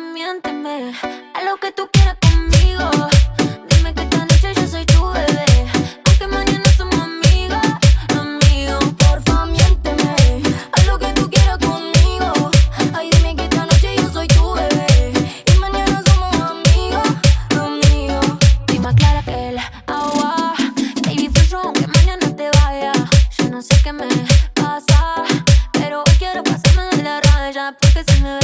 miénteme. A lo que tú quieras conmigo. Dime que esta noche yo soy tu bebé. Porque mañana somos amigos, amigos. Porfa, miénteme. A lo que tú quieras conmigo. Ay, dime que esta noche yo soy tu bebé. Y mañana somos amigos, amigos. Estoy más clara que el agua. Baby, fui aunque mañana te vaya. Yo no sé qué me pasa. Pero hoy quiero pasarme de la raya. Porque se me ve